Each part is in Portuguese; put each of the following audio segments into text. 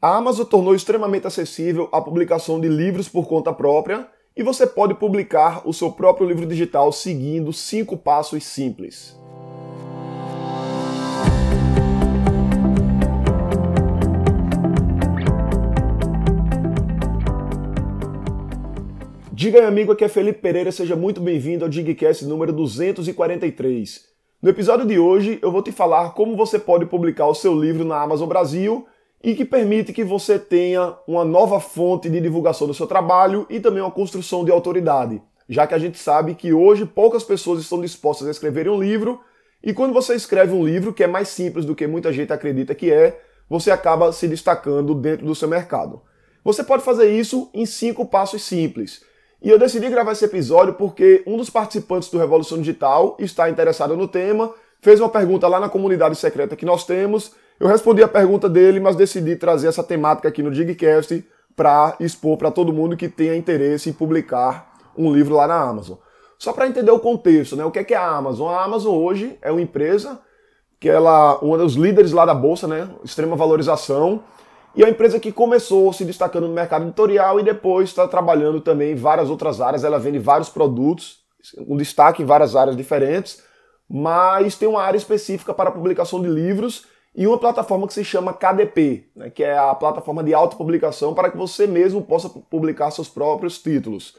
A Amazon tornou extremamente acessível a publicação de livros por conta própria e você pode publicar o seu próprio livro digital seguindo cinco passos simples. Diga aí, amigo, aqui é Felipe Pereira, seja muito bem-vindo ao Digcast número 243. No episódio de hoje, eu vou te falar como você pode publicar o seu livro na Amazon Brasil e que permite que você tenha uma nova fonte de divulgação do seu trabalho e também uma construção de autoridade, já que a gente sabe que hoje poucas pessoas estão dispostas a escreverem um livro e quando você escreve um livro que é mais simples do que muita gente acredita que é, você acaba se destacando dentro do seu mercado. Você pode fazer isso em cinco passos simples. E eu decidi gravar esse episódio porque um dos participantes do Revolução Digital está interessado no tema, fez uma pergunta lá na comunidade secreta que nós temos eu respondi a pergunta dele, mas decidi trazer essa temática aqui no Digcast para expor para todo mundo que tenha interesse em publicar um livro lá na Amazon. Só para entender o contexto, né? O que é, que é a Amazon? A Amazon hoje é uma empresa que ela uma dos líderes lá da bolsa, né? Extrema valorização. E é uma empresa que começou se destacando no mercado editorial e depois está trabalhando também em várias outras áreas. Ela vende vários produtos, um destaque em várias áreas diferentes, mas tem uma área específica para a publicação de livros e uma plataforma que se chama KDP, né, que é a plataforma de autopublicação para que você mesmo possa publicar seus próprios títulos.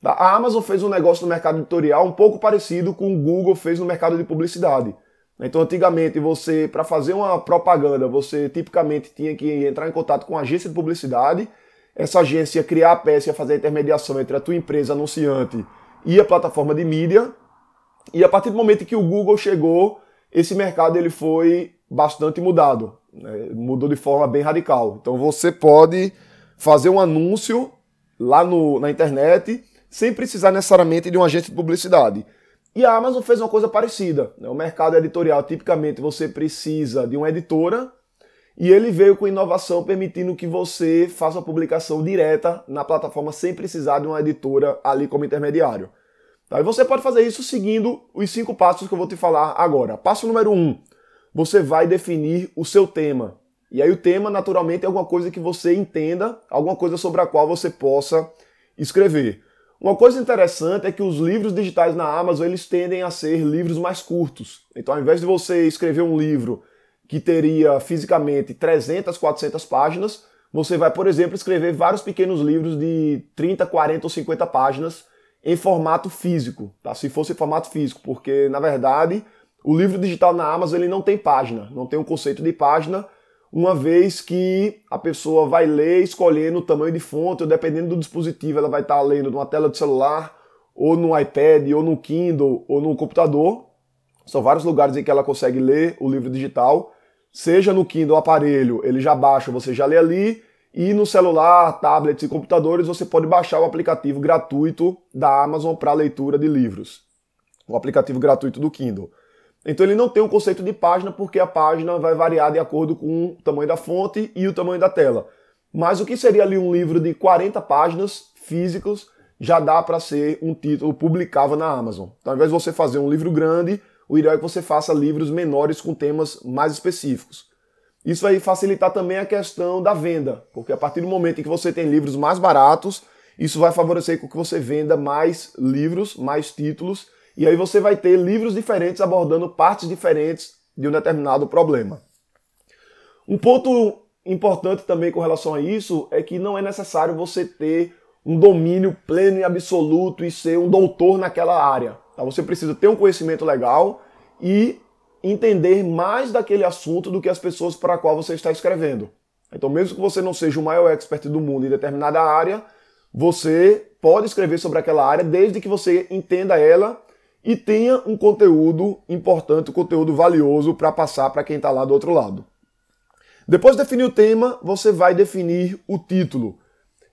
Tá? A Amazon fez um negócio no mercado editorial um pouco parecido com o Google fez no mercado de publicidade. Então, antigamente, você, para fazer uma propaganda, você tipicamente tinha que entrar em contato com uma agência de publicidade. Essa agência ia criar a peça e fazer a intermediação entre a tua empresa anunciante e a plataforma de mídia. E a partir do momento que o Google chegou, esse mercado ele foi bastante mudado. Né? Mudou de forma bem radical. Então você pode fazer um anúncio lá no, na internet sem precisar necessariamente de um agente de publicidade. E a Amazon fez uma coisa parecida. Né? O mercado editorial, tipicamente, você precisa de uma editora e ele veio com inovação permitindo que você faça a publicação direta na plataforma sem precisar de uma editora ali como intermediário. Tá? E você pode fazer isso seguindo os cinco passos que eu vou te falar agora. Passo número um: você vai definir o seu tema. E aí o tema, naturalmente, é alguma coisa que você entenda, alguma coisa sobre a qual você possa escrever. Uma coisa interessante é que os livros digitais na Amazon, eles tendem a ser livros mais curtos. Então, ao invés de você escrever um livro que teria fisicamente 300, 400 páginas, você vai, por exemplo, escrever vários pequenos livros de 30, 40 ou 50 páginas em formato físico, tá? Se fosse em formato físico, porque na verdade o livro digital na Amazon ele não tem página, não tem um conceito de página, uma vez que a pessoa vai ler escolhendo o tamanho de fonte, ou dependendo do dispositivo, ela vai estar lendo numa tela de celular, ou no iPad, ou no Kindle, ou no computador. São vários lugares em que ela consegue ler o livro digital. Seja no Kindle aparelho, ele já baixa, você já lê ali, e no celular, tablets e computadores você pode baixar o aplicativo gratuito da Amazon para leitura de livros. O aplicativo gratuito do Kindle. Então ele não tem um conceito de página porque a página vai variar de acordo com o tamanho da fonte e o tamanho da tela. Mas o que seria ali um livro de 40 páginas físicos já dá para ser um título publicável na Amazon. Então, ao invés de você fazer um livro grande, o ideal é que você faça livros menores com temas mais específicos. Isso vai facilitar também a questão da venda, porque a partir do momento em que você tem livros mais baratos, isso vai favorecer com que você venda mais livros, mais títulos e aí você vai ter livros diferentes abordando partes diferentes de um determinado problema. Um ponto importante também com relação a isso é que não é necessário você ter um domínio pleno e absoluto e ser um doutor naquela área. Tá? Você precisa ter um conhecimento legal e entender mais daquele assunto do que as pessoas para qual você está escrevendo. Então, mesmo que você não seja o maior expert do mundo em determinada área, você pode escrever sobre aquela área desde que você entenda ela e tenha um conteúdo importante, um conteúdo valioso para passar para quem está lá do outro lado. Depois de definir o tema, você vai definir o título.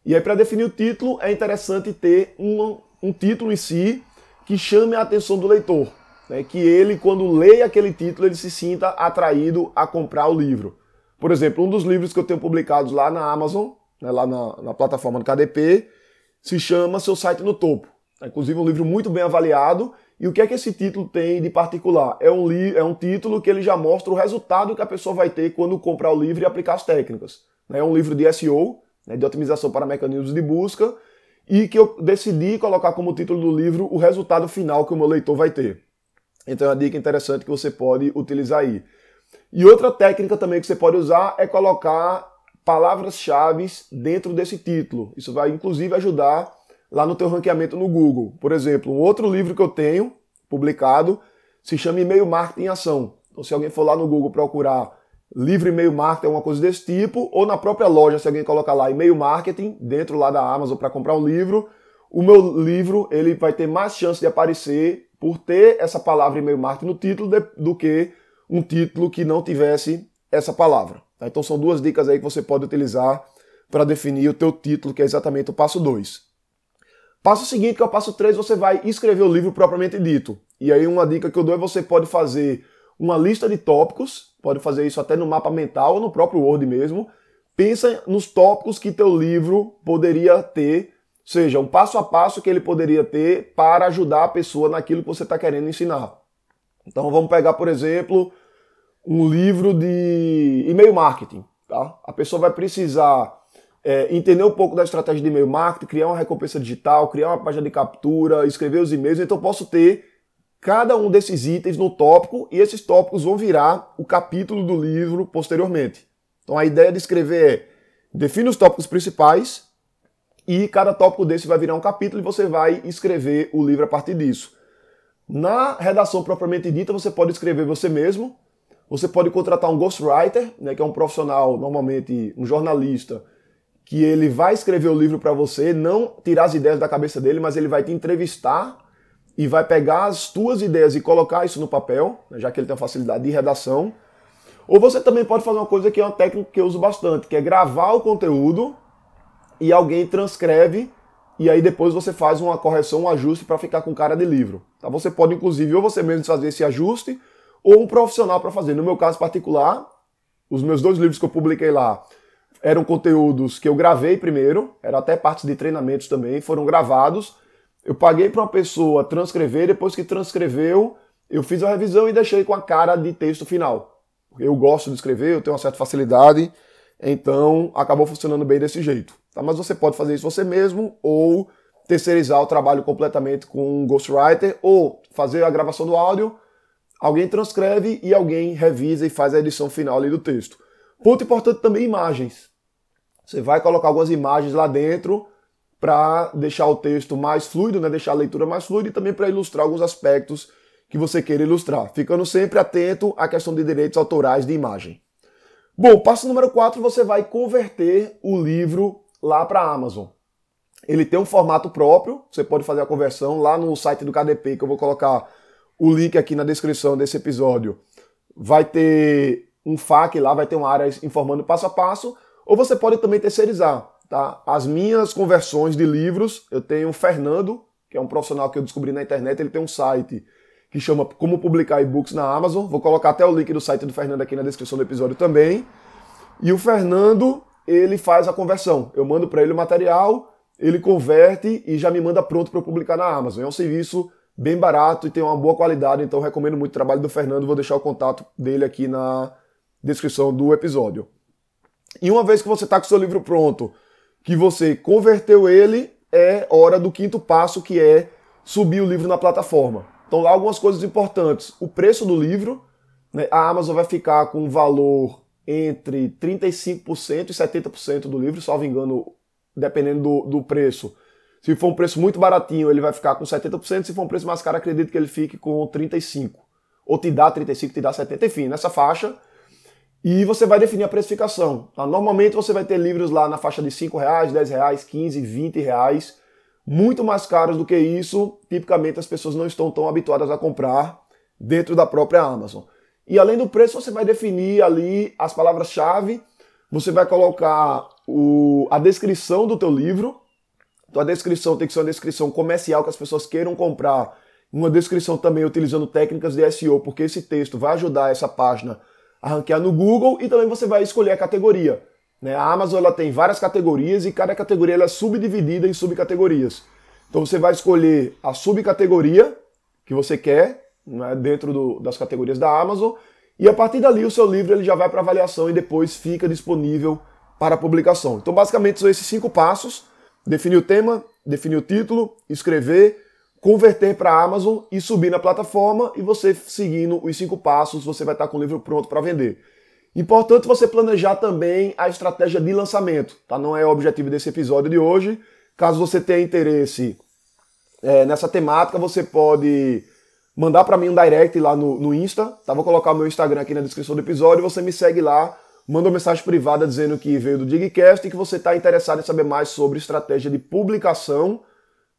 E aí, para definir o título, é interessante ter um, um título em si que chame a atenção do leitor. Né? Que ele, quando lê aquele título, ele se sinta atraído a comprar o livro. Por exemplo, um dos livros que eu tenho publicados lá na Amazon, né, lá na, na plataforma do KDP, se chama Seu Site no Topo. É, inclusive um livro muito bem avaliado e o que é que esse título tem de particular? É um, é um título que ele já mostra o resultado que a pessoa vai ter quando comprar o livro e aplicar as técnicas. né, é um livro de SEO, né, de otimização para mecanismos de busca, e que eu decidi colocar como título do livro o resultado final que o meu leitor vai ter. Então é uma dica interessante que você pode utilizar aí. E outra técnica também que você pode usar é colocar palavras-chave dentro desse título. Isso vai inclusive ajudar lá no teu ranqueamento no Google. Por exemplo, um outro livro que eu tenho publicado se chama E-mail Marketing em Ação. Então se alguém for lá no Google procurar livro e-mail marketing, alguma coisa desse tipo, ou na própria loja, se alguém colocar lá e-mail marketing dentro lá da Amazon para comprar um livro, o meu livro ele vai ter mais chance de aparecer por ter essa palavra e-mail marketing no título de, do que um título que não tivesse essa palavra. Tá? Então são duas dicas aí que você pode utilizar para definir o teu título, que é exatamente o passo 2. Passo seguinte, que é o passo 3, você vai escrever o livro propriamente dito. E aí uma dica que eu dou é você pode fazer uma lista de tópicos, pode fazer isso até no mapa mental ou no próprio Word mesmo. Pensa nos tópicos que teu livro poderia ter, seja, um passo a passo que ele poderia ter para ajudar a pessoa naquilo que você está querendo ensinar. Então vamos pegar, por exemplo, um livro de e-mail marketing. Tá? A pessoa vai precisar é, entender um pouco da estratégia de e-mail marketing, criar uma recompensa digital, criar uma página de captura, escrever os e-mails. Então posso ter cada um desses itens no tópico e esses tópicos vão virar o capítulo do livro posteriormente. Então a ideia de escrever é define os tópicos principais e cada tópico desse vai virar um capítulo e você vai escrever o livro a partir disso. Na redação propriamente dita, você pode escrever você mesmo, você pode contratar um ghostwriter, né, que é um profissional, normalmente um jornalista, que ele vai escrever o livro para você, não tirar as ideias da cabeça dele, mas ele vai te entrevistar e vai pegar as tuas ideias e colocar isso no papel, né, já que ele tem uma facilidade de redação. Ou você também pode fazer uma coisa que é uma técnica que eu uso bastante, que é gravar o conteúdo e alguém transcreve e aí depois você faz uma correção, um ajuste para ficar com cara de livro. Tá? Você pode, inclusive, ou você mesmo fazer esse ajuste, ou um profissional para fazer. No meu caso particular, os meus dois livros que eu publiquei lá eram conteúdos que eu gravei primeiro, eram até partes de treinamentos também, foram gravados. Eu paguei para uma pessoa transcrever, depois que transcreveu, eu fiz a revisão e deixei com a cara de texto final. Eu gosto de escrever, eu tenho uma certa facilidade, então acabou funcionando bem desse jeito. Tá? Mas você pode fazer isso você mesmo ou terceirizar o trabalho completamente com um ghostwriter ou fazer a gravação do áudio, alguém transcreve e alguém revisa e faz a edição final ali do texto. Ponto importante também imagens. Você vai colocar algumas imagens lá dentro para deixar o texto mais fluido, né? deixar a leitura mais fluida e também para ilustrar alguns aspectos que você queira ilustrar, ficando sempre atento à questão de direitos autorais de imagem. Bom, passo número 4, você vai converter o livro lá para a Amazon. Ele tem um formato próprio, você pode fazer a conversão lá no site do KDP, que eu vou colocar o link aqui na descrição desse episódio. Vai ter um FAQ lá, vai ter uma área informando passo a passo, ou você pode também terceirizar. Tá? As minhas conversões de livros, eu tenho o Fernando, que é um profissional que eu descobri na internet, ele tem um site que chama Como Publicar E-Books na Amazon. Vou colocar até o link do site do Fernando aqui na descrição do episódio também. E o Fernando, ele faz a conversão. Eu mando para ele o material, ele converte e já me manda pronto para eu publicar na Amazon. É um serviço bem barato e tem uma boa qualidade, então recomendo muito o trabalho do Fernando. Vou deixar o contato dele aqui na descrição do episódio. E uma vez que você está com o seu livro pronto, que você converteu ele, é hora do quinto passo, que é subir o livro na plataforma. Então, lá algumas coisas importantes. O preço do livro, né, a Amazon vai ficar com um valor entre 35% e 70% do livro, salvo engano, dependendo do, do, preço. Se for um preço muito baratinho, ele vai ficar com 70%, se for um preço mais caro, acredito que ele fique com 35%. Ou te dá 35%, te dá 70%, enfim, nessa faixa. E você vai definir a precificação. Tá? Normalmente você vai ter livros lá na faixa de 5 reais, 10 reais, 15, 20 reais muito mais caros do que isso, tipicamente as pessoas não estão tão habituadas a comprar dentro da própria Amazon. E além do preço, você vai definir ali as palavras-chave, você vai colocar o, a descrição do teu livro. Então a descrição tem que ser uma descrição comercial que as pessoas queiram comprar. Uma descrição também utilizando técnicas de SEO, porque esse texto vai ajudar essa página a ranquear no Google e também você vai escolher a categoria. Né? A Amazon ela tem várias categorias e cada categoria ela é subdividida em subcategorias. Então você vai escolher a subcategoria que você quer né, dentro do, das categorias da Amazon e a partir dali o seu livro ele já vai para avaliação e depois fica disponível para publicação. Então, basicamente, são esses cinco passos: definir o tema, definir o título, escrever, converter para a Amazon e subir na plataforma. E você seguindo os cinco passos, você vai estar com o livro pronto para vender. Importante você planejar também a estratégia de lançamento, tá? Não é o objetivo desse episódio de hoje. Caso você tenha interesse é, nessa temática, você pode mandar para mim um direct lá no, no Insta, tá? Vou colocar o meu Instagram aqui na descrição do episódio, você me segue lá, manda uma mensagem privada dizendo que veio do Digcast e que você está interessado em saber mais sobre estratégia de publicação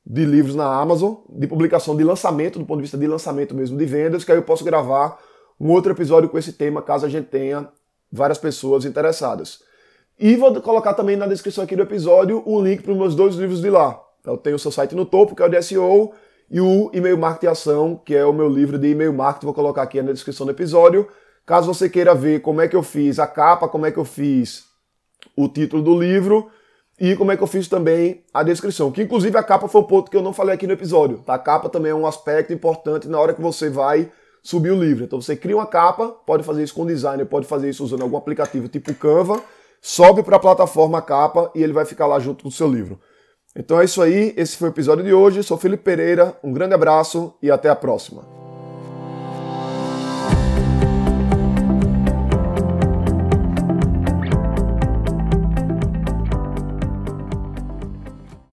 de livros na Amazon, de publicação de lançamento, do ponto de vista de lançamento mesmo de vendas, que aí eu posso gravar um outro episódio com esse tema, caso a gente tenha várias pessoas interessadas. E vou colocar também na descrição aqui do episódio o link para os meus dois livros de lá. Eu tenho o seu site no topo, que é o de SEO, e o E-mail Marketing Ação, que é o meu livro de e-mail marketing, vou colocar aqui na descrição do episódio. Caso você queira ver como é que eu fiz a capa, como é que eu fiz o título do livro e como é que eu fiz também a descrição. Que inclusive a capa foi um ponto que eu não falei aqui no episódio. Tá? A capa também é um aspecto importante na hora que você vai subir o livro. Então você cria uma capa, pode fazer isso com designer, pode fazer isso usando algum aplicativo tipo Canva, sobe para a plataforma a capa e ele vai ficar lá junto com o seu livro. Então é isso aí, esse foi o episódio de hoje. Sou Felipe Pereira, um grande abraço e até a próxima.